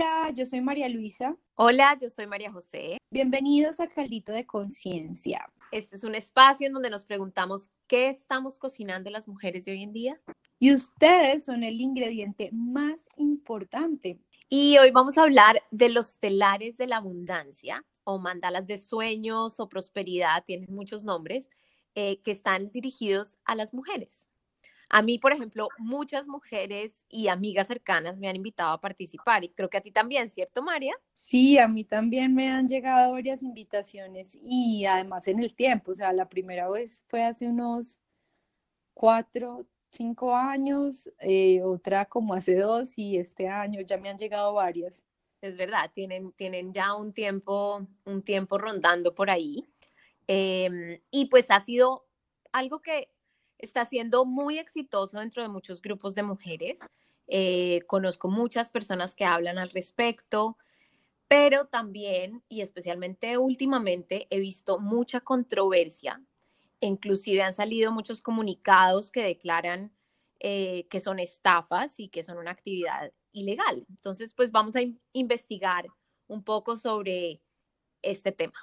Hola, yo soy María Luisa. Hola, yo soy María José. Bienvenidos a Caldito de Conciencia. Este es un espacio en donde nos preguntamos qué estamos cocinando las mujeres de hoy en día. Y ustedes son el ingrediente más importante. Y hoy vamos a hablar de los telares de la abundancia o mandalas de sueños o prosperidad, tienen muchos nombres, eh, que están dirigidos a las mujeres. A mí, por ejemplo, muchas mujeres y amigas cercanas me han invitado a participar y creo que a ti también, ¿cierto, María? Sí, a mí también me han llegado varias invitaciones y además en el tiempo, o sea, la primera vez fue hace unos cuatro, cinco años, eh, otra como hace dos y este año ya me han llegado varias. Es verdad, tienen, tienen ya un tiempo, un tiempo rondando por ahí. Em, y pues ha sido algo que está siendo muy exitoso dentro de muchos grupos de mujeres. Eh, conozco muchas personas que hablan al respecto, pero también y especialmente últimamente he visto mucha controversia. Inclusive han salido muchos comunicados que declaran eh, que son estafas y que son una actividad ilegal. Entonces, pues vamos a investigar un poco sobre este tema.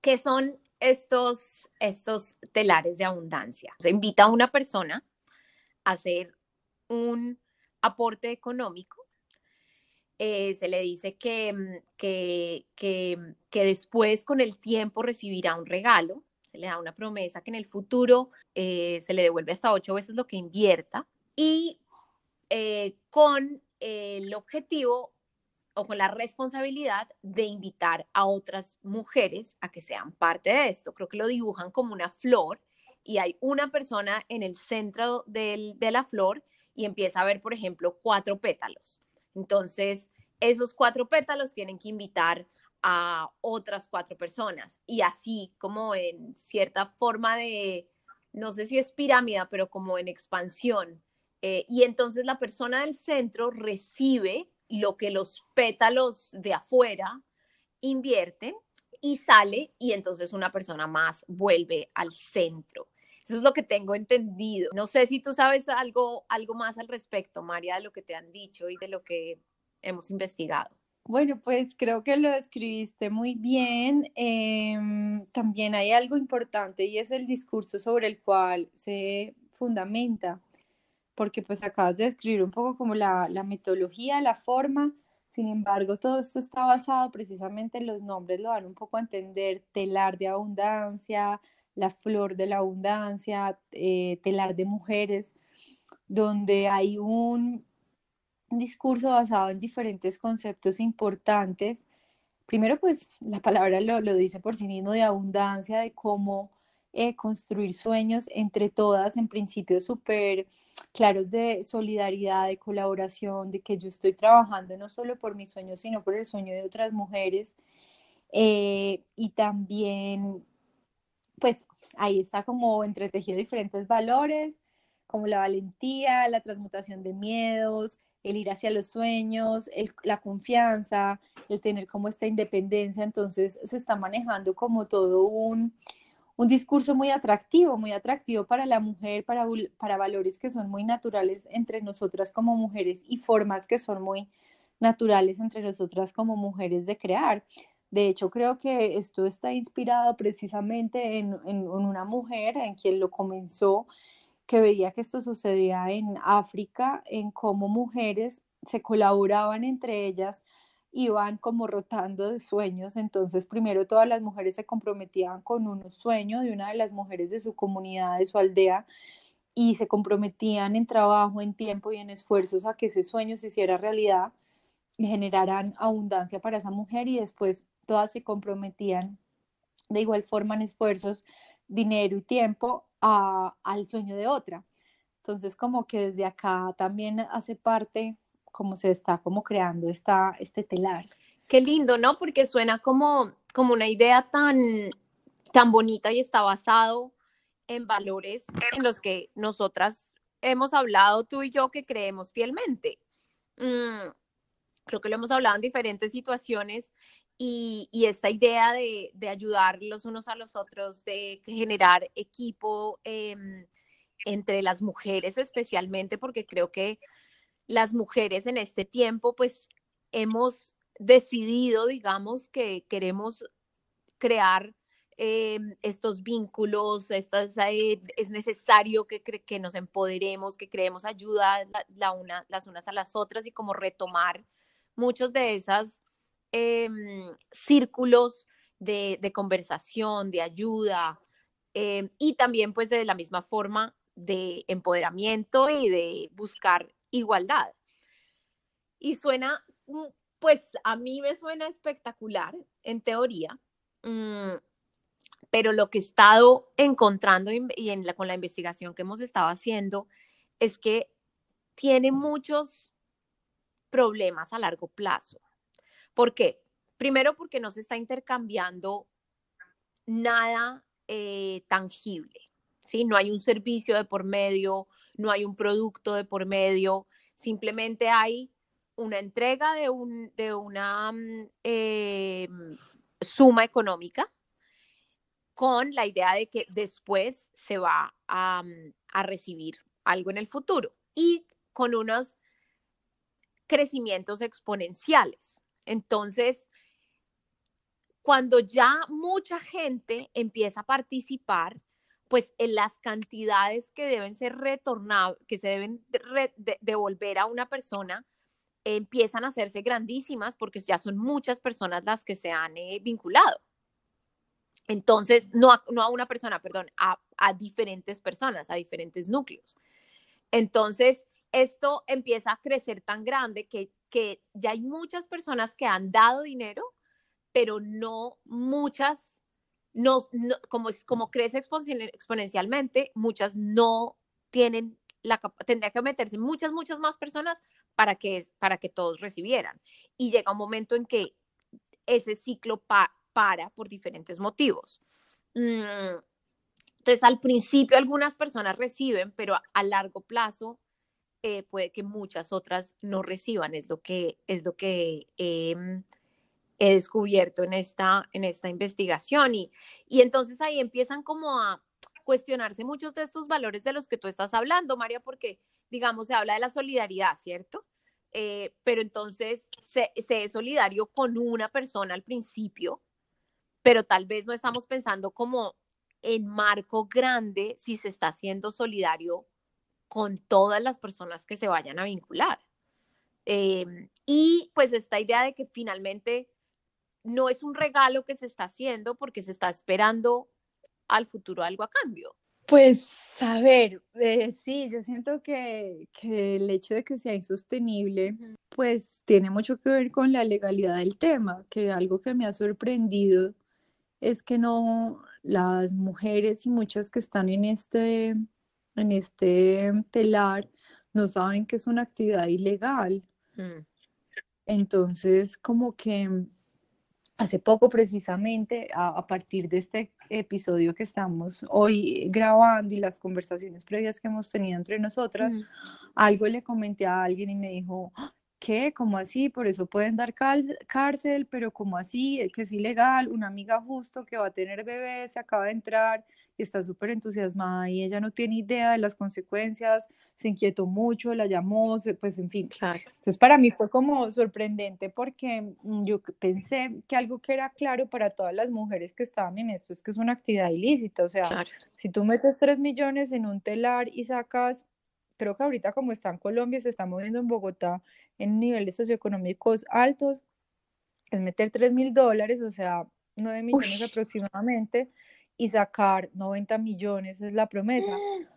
¿Qué son estos, estos telares de abundancia. Se invita a una persona a hacer un aporte económico. Eh, se le dice que, mm, que, que, que, después con el tiempo recibirá un regalo, se le da una promesa que en el futuro eh, se le devuelve hasta ocho veces lo que invierta y eh, con el objetivo o con la responsabilidad de invitar a otras mujeres a que sean parte de esto. Creo que lo dibujan como una flor y hay una persona en el centro de la flor y empieza a ver, por ejemplo, cuatro pétalos. Entonces, esos cuatro pétalos tienen que invitar a otras cuatro personas y así como en cierta forma de, no sé si es pirámide, pero como en expansión. Eh, y entonces la persona del centro recibe lo que los pétalos de afuera invierten y sale y entonces una persona más vuelve al centro. Eso es lo que tengo entendido. No sé si tú sabes algo, algo más al respecto, María, de lo que te han dicho y de lo que hemos investigado. Bueno, pues creo que lo describiste muy bien. Em, también hay algo importante y es el discurso sobre el cual se fundamenta porque pues acabas de describir un poco como la, metodología, la forma, sin embargo, todo esto está basado precisamente en los nombres, lo dan un poco a entender, telar de abundancia, la flor de la abundancia, eh, telar de mujeres, donde hay un discurso basado en diferentes conceptos importantes. Primero, pues la palabra lo, lo dice por sí mismo de abundancia, de cómo eh, construir sueños entre todas en principios súper claros de solidaridad, de colaboración, de que yo estoy trabajando no solo por mis sueños, sino por el sueño de otras mujeres. Eh, y también, pues ahí está como entretejido diferentes valores, como la valentía, la transmutación de miedos, el ir hacia los sueños, la confianza, el tener como esta independencia. Entonces se está manejando como todo un un discurso muy atractivo, muy atractivo para la mujer, para, para valores que son muy naturales entre nosotras como mujeres y formas que son muy naturales entre nosotras como mujeres de crear. De hecho, creo que esto está inspirado precisamente en, en, una mujer en quien lo comenzó, que veía que esto sucedía en África, en cómo mujeres se colaboraban entre ellas iban como rotando de sueños, entonces primero todas las mujeres se comprometían con un sueño de una de las mujeres de su comunidad, de su aldea, y se comprometían en trabajo, en tiempo y en esfuerzos a que ese sueño se hiciera realidad y generaran abundancia para esa mujer y después todas se comprometían de igual forma en esfuerzos, dinero y tiempo al sueño de otra. Entonces como que desde acá también hace parte cómo se está como creando esta, este telar. Qué lindo, ¿no? Porque suena como, como una idea tan, tan bonita y está basado en valores en los que nosotras hemos hablado tú y yo que creemos fielmente. Mm, creo que lo hemos hablado en diferentes situaciones y, y esta idea de, de, ayudar los unos a los otros, de generar equipo em, entre las mujeres especialmente, porque creo que las mujeres en este tiempo, pues hemos decidido, digamos, que queremos crear em, estos vínculos, estas, eh, es necesario que, que, nos empoderemos, que creemos ayuda la, una, las unas a las otras y como retomar muchos de esos em, círculos de, de, conversación, de ayuda em, y también pues de la misma forma de empoderamiento y de buscar igualdad. Y suena mm, pues a mí me suena espectacular en teoría, mm, pero lo que he estado encontrando y en la, con la investigación que hemos estado haciendo es que tiene muchos problemas a largo plazo. ¿Por qué? Primero porque no se está intercambiando nada eh, tangible, ¿sí? No hay un servicio de por medio, no hay un producto de por medio, simplemente hay una entrega de, un, de una mm, em, suma económica con la idea de que después se va a, mm, a recibir algo en el futuro y con unos crecimientos exponenciales. Entonces, cuando ya mucha gente empieza a participar, pues en las cantidades que deben ser retornadas, que se deben devolver a una persona, empiezan a hacerse grandísimas porque ya son muchas personas las que se han eh, vinculado. Entonces, no a, no a una persona, perdón, a, a diferentes personas, a diferentes núcleos. Entonces, esto empieza a crecer tan grande que, que ya hay muchas personas que han dado dinero, pero no muchas, no, como, como crece exponencialmente, muchas no tienen la tendría que meterse muchas, muchas más personas para que, para que todos recibieran. Y llega un momento en que ese ciclo para por diferentes motivos. Mm, entonces, al principio algunas personas reciben, pero a, largo plazo eh, puede que muchas otras no reciban. Es lo que, es lo que em, he descubierto en esta, en esta investigación. Y, y entonces ahí empiezan como a cuestionarse muchos de estos valores de los que tú estás hablando, María, porque, digamos, se habla de la solidaridad, ¿cierto? Eh, pero entonces se, es solidario con una persona al principio, pero tal vez no estamos pensando como en marco grande si se está haciendo solidario con todas las personas que se vayan a vincular. Em, y pues esta idea de que finalmente no es un regalo que se está haciendo porque se está esperando al futuro algo a cambio. Pues, a ver, eh, sí, yo siento que, que, el hecho de que sea insostenible, pues tiene mucho que ver con la legalidad del tema, que algo que me ha sorprendido es que no, las mujeres y muchas que están en este, en este telar no saben que es una actividad ilegal. Mm. Entonces, como que hace poco precisamente, a, partir de este episodio que estamos hoy grabando y las conversaciones previas que hemos tenido entre nosotras, algo le comenté a alguien y me dijo, ¿qué? ¿Cómo así? Por eso pueden dar cárcel, pero ¿cómo así? Que es ilegal. Una amiga justo que va a tener bebé se acaba de entrar está súper entusiasmada y ella no tiene idea de las consecuencias, se inquietó mucho, la llamó, pues en fin. Entonces para mí fue como sorprendente porque mm, yo pensé que algo que era claro para todas las mujeres que estaban en esto es que es una actividad ilícita, o sea, si tú metes 3 millones en un telar y sacas, creo que ahorita como está en Colombia, se está moviendo en Bogotá en niveles socioeconómicos altos, es meter 3 mil dólares, o sea, 9 millones aproximadamente y sacar 90 millones, es la promesa.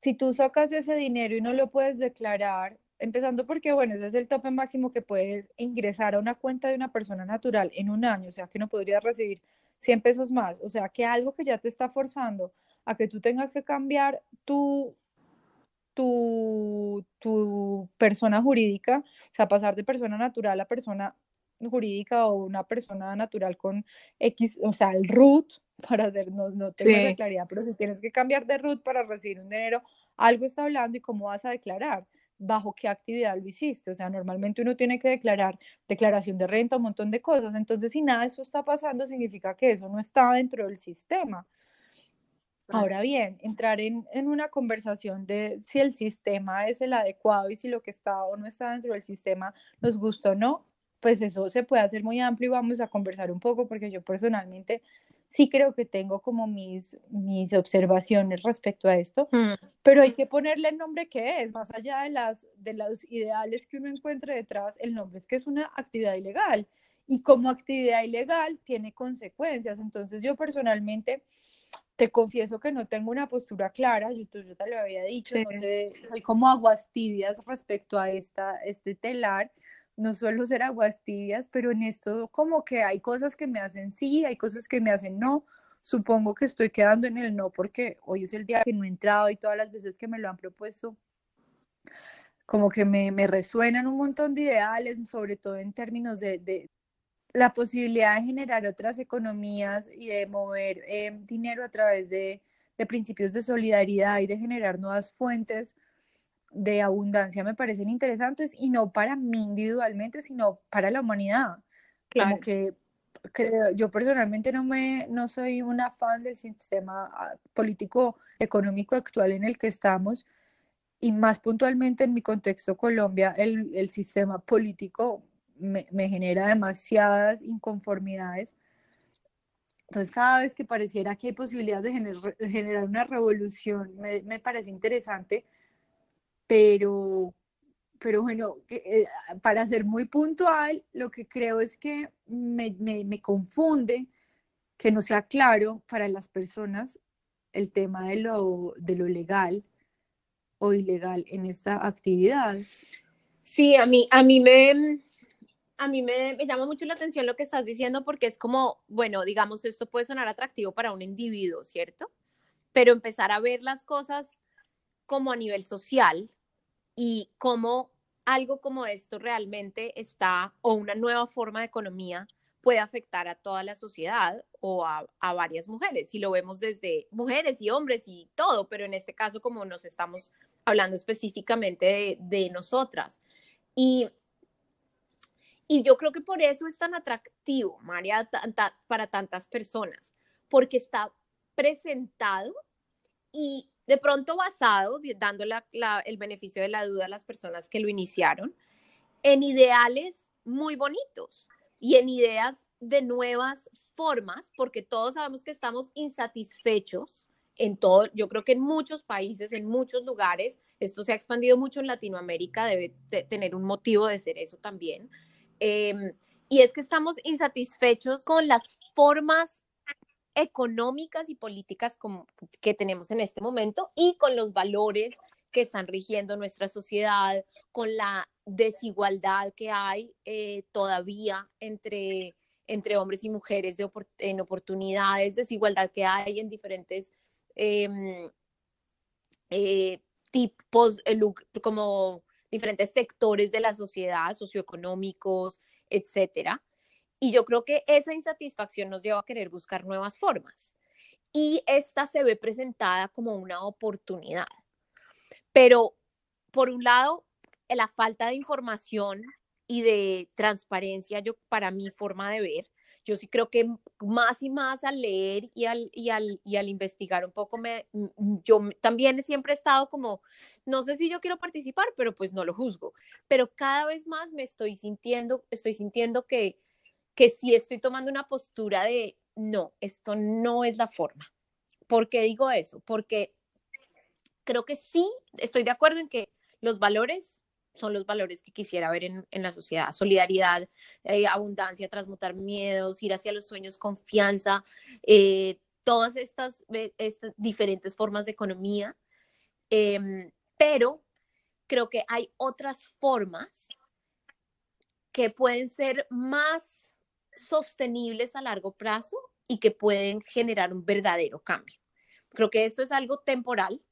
Si tú sacas ese dinero y no lo puedes declarar, empezando porque, bueno, ese es el tope máximo que puedes ingresar a una cuenta de una persona natural en un año, o sea, que no podrías recibir 100 pesos más, o sea, que algo que ya te está forzando a que tú tengas que cambiar tu, tu, tu persona jurídica, o sea, pasar de persona natural a persona jurídica o una persona natural con X, o sea, el root, para hacer, no, no tengo esa claridad, pero si tienes que cambiar de root para recibir un dinero, algo está hablando y cómo vas a declarar, bajo qué actividad lo hiciste. O sea, normalmente uno tiene que declarar declaración de renta, un montón de cosas. Entonces, si nada de eso está pasando, significa que eso no está dentro del sistema. Ahora bien, entrar en, en, una conversación de si el sistema es el adecuado y si lo que está o no está dentro del sistema nos gusta o no, pues eso se puede hacer muy amplio y vamos a conversar un poco porque yo personalmente sí creo que tengo como mis, mis observaciones respecto a esto, mm. pero hay que ponerle el nombre que es, más allá de, las, de los ideales que uno encuentre detrás, el nombre es que es una actividad ilegal y como actividad ilegal tiene consecuencias. Entonces yo personalmente te confieso que no tengo una postura clara, yo, yo te lo había dicho, no sé, soy como aguas tibias respecto a esta, este telar no suelo ser aguas tibias, pero en esto como que hay cosas que me hacen sí, hay cosas que me hacen no. Supongo que estoy quedando en el no porque hoy es el día que no he entrado y todas las veces que me lo han propuesto, como que me, me resuenan un montón de ideales, sobre todo en términos de, de la posibilidad de generar otras economías y de mover eh, dinero a través de, de principios de solidaridad y de generar nuevas fuentes de abundancia me parecen interesantes y no para mí individualmente, sino para la humanidad. Como que creo, yo personalmente no me no soy una fan del sistema ah, político económico actual en el que estamos y más puntualmente en mi contexto Colombia, el, el sistema político me, me, genera demasiadas inconformidades. Entonces, cada vez que pareciera que hay posibilidades de generar, generar una revolución, me, me parece interesante pero, pero bueno, eh, para ser muy puntual, lo que creo es que me, me, confunde que no sea claro para las personas el tema de lo, de lo legal o ilegal en esta actividad. Sí, a mí, a mí me, a mí me, me, llama mucho la atención lo que estás diciendo porque es como, bueno, digamos, esto puede sonar atractivo para un individuo, ¿cierto? Pero empezar a ver las cosas como a nivel social y cómo algo como esto realmente está, o una nueva forma de economía puede afectar a toda la sociedad o a, varias mujeres. Y lo vemos desde mujeres y hombres y todo, pero en este caso como nos estamos hablando específicamente de, nosotras. Y, y yo creo que por eso es tan atractivo, María, para tantas personas, porque está presentado y de pronto basado, dando el beneficio de la duda a las personas que lo iniciaron, en ideales muy bonitos y en ideas de nuevas formas, porque todos sabemos que estamos insatisfechos en todo, yo creo que en muchos países, en muchos lugares, esto se ha expandido mucho en Latinoamérica, debe tener un motivo de ser eso también. Em, y es que estamos insatisfechos con las formas económicas y políticas que tenemos en este momento y con los valores que están rigiendo nuestra sociedad, con la desigualdad que hay eh, todavía entre, entre hombres y mujeres de en oportunidades, desigualdad que hay en diferentes em, eh, tipos, eh, como diferentes sectores de la sociedad, socioeconómicos, etcétera. Y yo creo que esa insatisfacción nos lleva a querer buscar nuevas formas. Y esta se ve presentada como una oportunidad. Pero, por un lado, la falta de información y de transparencia, yo para mi forma de ver, yo sí creo que más y más al leer y al, y al, y al investigar un poco, me, yo también siempre he estado como, no sé si yo quiero participar, pero pues no lo juzgo, pero cada vez más me estoy sintiendo, estoy sintiendo que que si estoy tomando una postura de, no, esto no es la forma. ¿Por qué digo eso? Porque creo que sí, estoy de acuerdo en que los valores son los valores que quisiera ver en, la sociedad. Solidaridad, eh, abundancia, transmutar miedos, ir hacia los sueños, confianza, eh, todas estas, eh, estas, diferentes formas de economía. Em, pero creo que hay otras formas que pueden ser más sostenibles a largo plazo y que pueden generar un verdadero cambio. Creo que esto es algo temporal,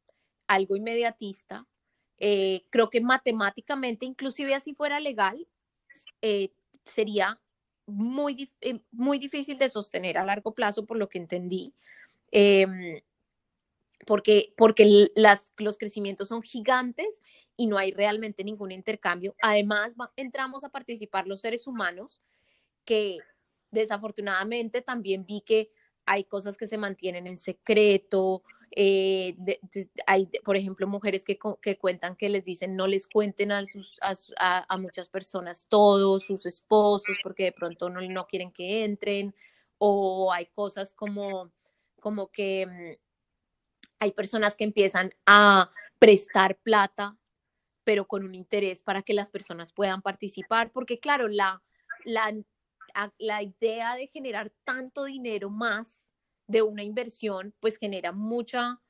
algo inmediatista. Eh, creo que matemáticamente, inclusive así fuera legal, eh, sería muy, eh, muy difícil de sostener a largo plazo, por lo que entendí, em, porque, porque las, los crecimientos son gigantes y no hay realmente ningún intercambio. Además, entramos a participar los seres humanos que desafortunadamente también vi que hay cosas que se mantienen en secreto, Eh, hay, por ejemplo, mujeres que, que, cuentan que les dicen no les cuenten a, sus, a, a, muchas personas todos, sus esposos, porque de pronto no, no quieren que entren, o hay cosas como, como que mm, hay personas que empiezan a prestar plata, pero con un interés para que las personas puedan participar, porque claro, la, la, la idea de generar tanto dinero más de una inversión, pues genera mucha,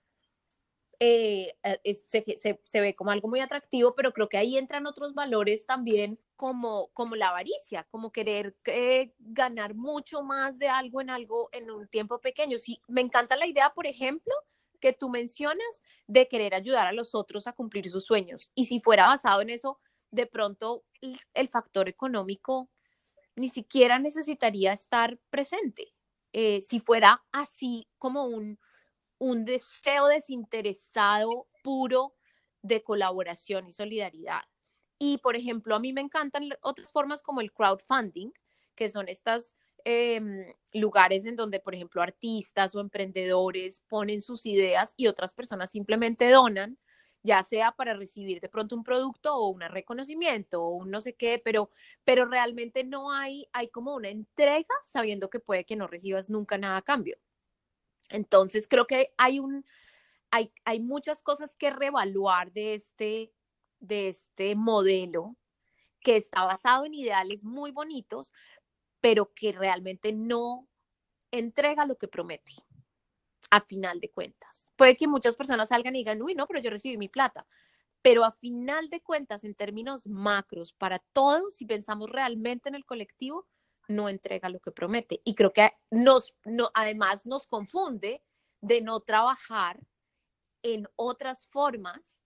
eh, eh, se, se, ve como algo muy atractivo, pero creo que ahí entran otros valores también como, como la avaricia, como querer eh, ganar mucho más de algo en algo en un tiempo pequeño. Sí, me encanta la idea, por ejemplo, que tú mencionas de querer ayudar a los otros a cumplir sus sueños. Y si fuera basado en eso, de pronto el factor económico ni siquiera necesitaría estar presente. Eh, si fuera así como un, un deseo desinteresado puro de colaboración y solidaridad. Y, por ejemplo, a mí me encantan otras formas como el crowdfunding, que son estas Em, lugares en donde, por ejemplo, artistas o emprendedores ponen sus ideas y otras personas simplemente donan, ya sea para recibir de pronto un producto o un reconocimiento o un no sé qué, pero, pero realmente no hay, hay como una entrega sabiendo que puede que no recibas nunca nada a cambio. Entonces, creo que hay un, hay, hay muchas cosas que reevaluar de este, de este modelo que está basado en ideales muy bonitos, pero que realmente no entrega lo que promete a final de cuentas. Puede que muchas personas salgan y digan, uy, no, pero yo recibí mi plata. Pero a final de cuentas, en términos macros, para todos, si pensamos realmente en el colectivo, no entrega lo que promete. Y creo que nos, no, además nos confunde de no trabajar en otras formas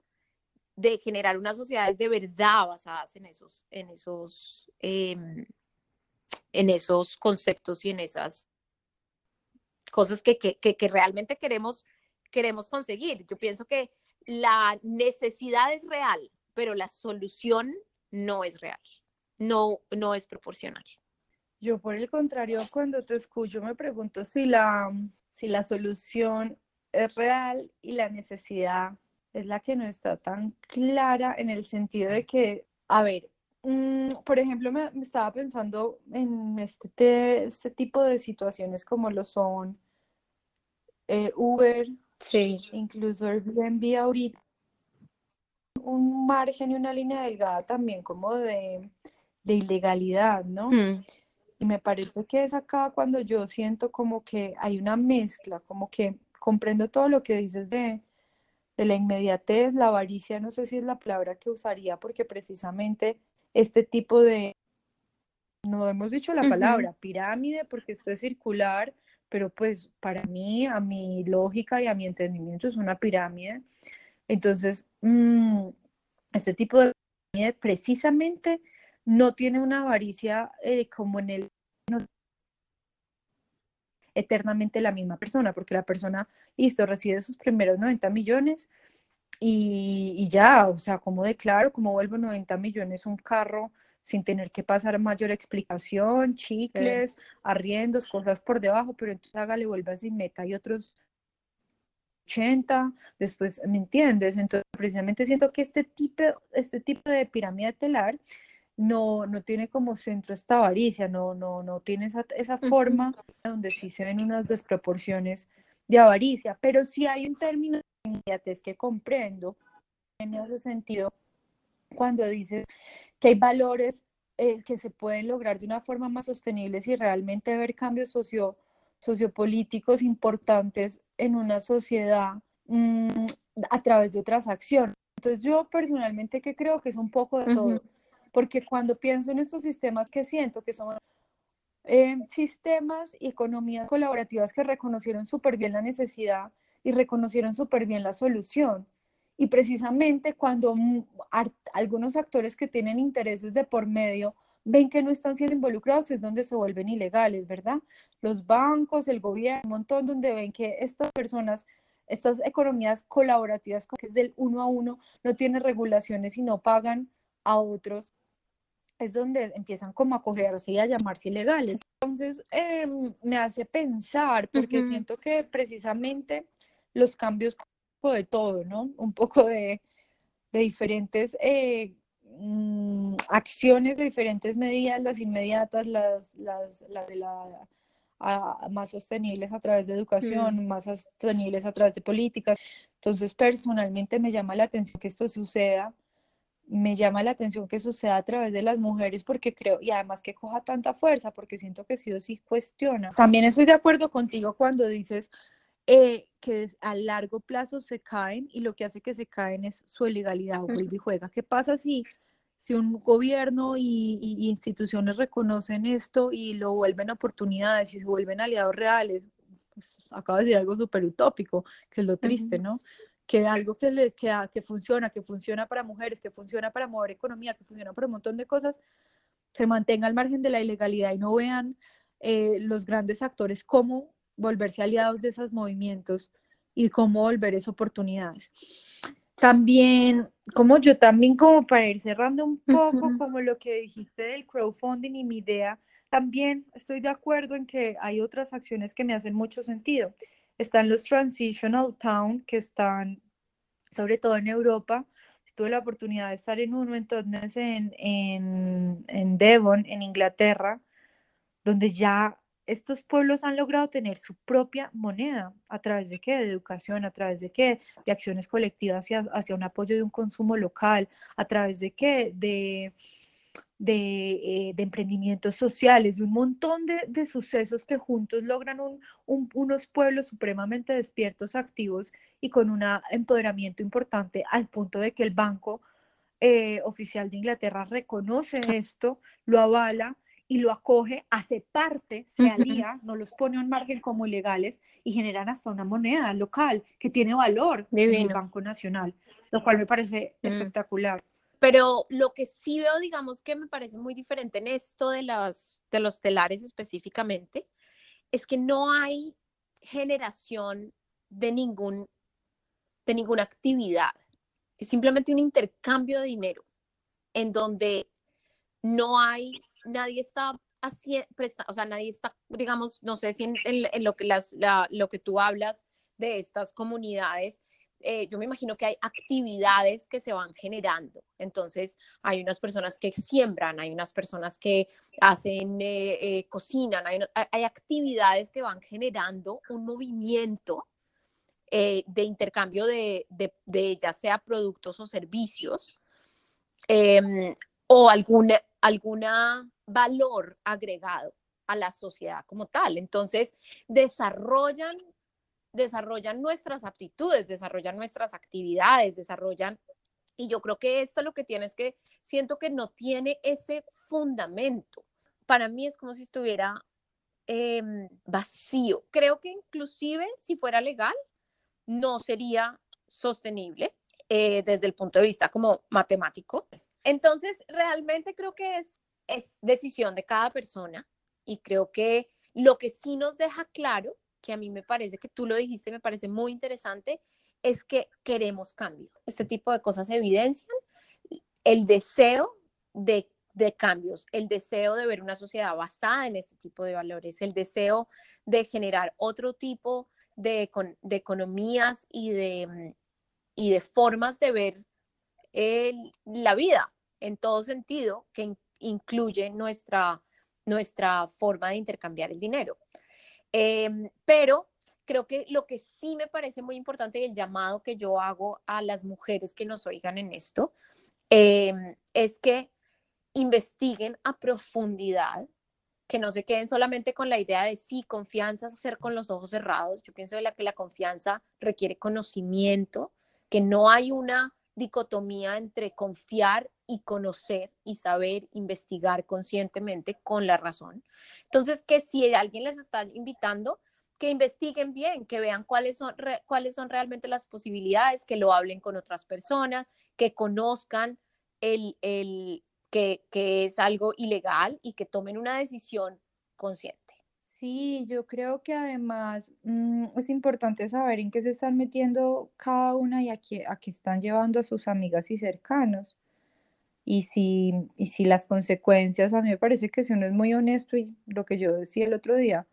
de generar unas sociedades de verdad basadas en esos, en esos em, en esos conceptos y en esas cosas que, que, realmente queremos, queremos conseguir. Yo pienso que la necesidad es real, pero la solución no es real, no, no es proporcional. Yo por el contrario, cuando te escucho me pregunto si la, si la solución es real y la necesidad es la que no está tan clara en el sentido de que, a ver, Mm, por ejemplo, me, estaba pensando en este, este tipo de situaciones como lo son eh, Uber, sí. incluso Airbnb ahorita, un margen y una línea delgada también como de, ilegalidad, ¿no? Mm. Y me parece que es acá cuando yo siento como que hay una mezcla, como que comprendo todo lo que dices de, de la inmediatez, la avaricia, no sé si es la palabra que usaría, porque precisamente este tipo de, no hemos dicho la palabra, pirámide, porque esto es circular, pero pues para mí, a mi lógica y a mi entendimiento es una pirámide. Entonces, mm, este tipo de pirámide precisamente no tiene una avaricia eh, como en el eternamente la misma persona, porque la persona, listo, recibe sus primeros 90 millones, y, ya, o sea, como declaro, como vuelvo 90 millones un carro sin tener que pasar mayor explicación, chicles, arriendos, cosas por debajo, pero entonces hágale, vuelvas y meta y otros 80, después, ¿me entiendes? Entonces, precisamente siento que este tipo, este tipo de pirámide telar no, no tiene como centro esta avaricia, no, no, no tiene esa, esa forma donde sí se ven unas desproporciones de avaricia, pero sí hay un término inmediatez que comprendo en ese sentido cuando dices que hay valores eh, que se pueden lograr de una forma más sostenible si realmente ver cambios socio, sociopolíticos importantes en una sociedad mm, a través de otras acciones. Entonces yo personalmente que creo que es un poco de todo, porque cuando pienso en estos sistemas que siento que son eh, sistemas y economías colaborativas que reconocieron súper bien la necesidad y reconocieron súper bien la solución. Y precisamente cuando algunos actores que tienen intereses de por medio ven que no están siendo involucrados es donde se vuelven ilegales, ¿verdad? Los bancos, el gobierno, un montón donde ven que estas personas, estas economías colaborativas, que es del uno a uno, no tienen regulaciones y no pagan a otros, es donde empiezan como a cogerse y a llamarse ilegales. Entonces, em, me hace pensar, porque siento que precisamente los cambios de todo, ¿no? Un poco de, diferentes eh, mm, acciones, de diferentes medidas, las inmediatas, las, las, de la más sostenibles a través de educación, mm. más sostenibles a través de políticas. Entonces, personalmente me llama la atención que esto suceda, me llama la atención que suceda a través de las mujeres porque creo, y además que coja tanta fuerza, porque siento que sí o sí cuestiona. También estoy de acuerdo contigo cuando dices eh, que a largo plazo se caen y lo que hace que se caen es su ilegalidad, vuelve y juega. ¿Qué pasa si, si un gobierno y, instituciones reconocen esto y lo vuelven oportunidades y se vuelven aliados reales? Pues, acabo de decir algo súper utópico, que es lo triste, ¿no? Que algo que, le, que, que funciona, que funciona para mujeres, que funciona para mover economía, que funciona para un montón de cosas, se mantenga al margen de la ilegalidad y no vean eh, los grandes actores como volverse aliados de esos movimientos y cómo volver esas oportunidades. También, como yo también, como para ir cerrando un poco, como lo que dijiste del crowdfunding y mi idea, también estoy de acuerdo en que hay otras acciones que me hacen mucho sentido. Están los Transitional Town, que están sobre todo en Europa. Tuve la oportunidad de estar en uno entonces en, en, en Devon, en Inglaterra, donde ya estos pueblos han logrado tener su propia moneda. ¿A través de qué? De educación, a través de qué? De acciones colectivas hacia, hacia un apoyo de un consumo local, a través de qué? De, de, eh, de emprendimientos sociales, de un montón de, de sucesos que juntos logran un, unos pueblos supremamente despiertos, activos y con un empoderamiento importante al punto de que el Banco eh, Oficial de Inglaterra reconoce esto, lo avala y lo acoge, hace parte, se alía, no los pone en margen como ilegales y generan hasta una moneda local que tiene valor en el Banco Nacional, lo cual me parece mm. espectacular. Pero lo que sí veo, digamos que me parece muy diferente en esto de, las, de los telares específicamente, es que no hay generación de, ningún, de ninguna actividad. Es simplemente un intercambio de dinero en donde no hay nadie está haciendo, o sea, nadie está, digamos, no sé si en, lo, que las, lo que tú hablas de estas comunidades, eh, yo me imagino que hay actividades que se van generando. Entonces, hay unas personas que siembran, hay unas personas que hacen, eh, eh, cocinan, hay, actividades que van generando un movimiento de intercambio de, de, de, ya sea productos o servicios. O algún alguna valor agregado a la sociedad como tal. Entonces, desarrollan, desarrollan nuestras aptitudes, desarrollan nuestras actividades, desarrollan, y yo creo que esto lo que tiene es que siento que no tiene ese fundamento. Para mí es como si estuviera em, vacío. Creo que inclusive si fuera legal, no sería sostenible eh, desde el punto de vista como matemático. Entonces, realmente creo que es, es decisión de cada persona y creo que lo que sí nos deja claro, que a mí me parece que tú lo dijiste, me parece muy interesante, es que queremos cambio. Este tipo de cosas evidencian el deseo de, de, cambios, el deseo de ver una sociedad basada en este tipo de valores, el deseo de generar otro tipo de, de economías y de, y de formas de ver la vida en todo sentido que incluye nuestra, nuestra forma de intercambiar el dinero. Em, pero creo que lo que sí me parece muy importante y el llamado que yo hago a las mujeres que nos oigan en esto em, es que investiguen a profundidad, que no se queden solamente con la idea de sí, confianza, hacer con los ojos cerrados. Yo pienso de la que la confianza requiere conocimiento, que no hay una dicotomía entre confiar y conocer y saber investigar conscientemente con la razón. Entonces, que si alguien les está invitando, que investiguen bien, que vean cuáles son, cuáles son realmente las posibilidades, que lo hablen con otras personas, que conozcan el, el que, que es algo ilegal y que tomen una decisión consciente. Sí, yo creo que además mm, es importante saber en qué se están metiendo cada una y a qué, a qué están llevando a sus amigas y cercanos. Y si, y si las consecuencias, a mí me parece que si uno es muy honesto y lo que yo decía el otro día,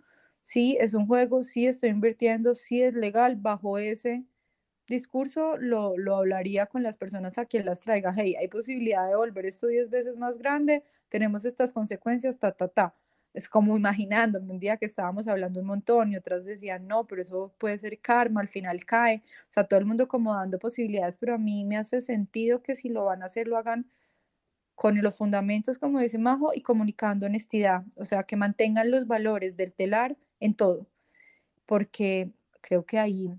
sí, es un juego, sí estoy invirtiendo, sí es legal, bajo ese discurso lo, lo hablaría con las personas a quien las traiga, hey, hay posibilidad de volver esto 10 veces más grande, tenemos estas consecuencias, ta, ta, ta. Es como imaginándome un día que estábamos hablando un montón y otras decían, no, pero eso puede ser karma, al final cae. O sea, todo el mundo como dando posibilidades, pero a mí me hace sentido que si lo van a hacer, lo hagan con los fundamentos, como dice Majo, y comunicando honestidad. O sea, que mantengan los valores del telar en todo, porque creo que ahí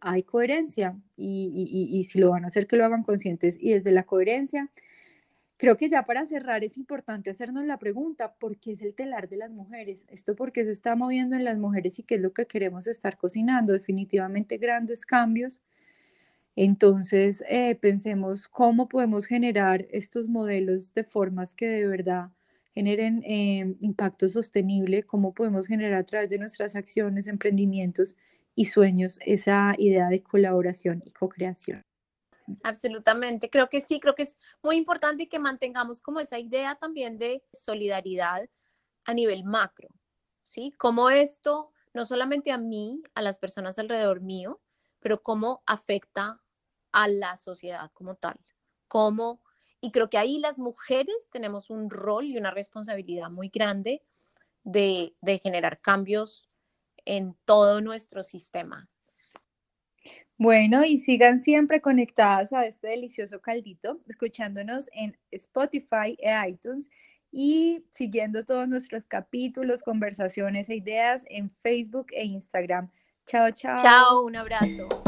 hay coherencia y, y, si lo van a hacer, que lo hagan conscientes y desde la coherencia. Creo que ya para cerrar es importante hacernos la pregunta, ¿por qué es el telar de las mujeres? ¿Esto por qué se está moviendo en las mujeres y qué es lo que queremos estar cocinando? Definitivamente grandes cambios. Entonces, eh, pensemos cómo podemos generar estos modelos de formas que de verdad generen eh, impacto sostenible, cómo podemos generar a través de nuestras acciones, emprendimientos y sueños esa idea de colaboración y co-creación. Absolutamente, creo que sí, creo que es muy importante que mantengamos como esa idea también de solidaridad a nivel macro, ¿sí? Como esto, no solamente a mí, a las personas alrededor mío, pero cómo afecta a la sociedad como tal, cómo y creo que ahí las mujeres tenemos un rol y una responsabilidad muy grande de, generar cambios en todo nuestro sistema. Bueno, y sigan siempre conectadas a este delicioso caldito, escuchándonos en Spotify e iTunes y siguiendo todos nuestros capítulos, conversaciones e ideas en Facebook e Instagram. Chao, chao. Chao, un abrazo.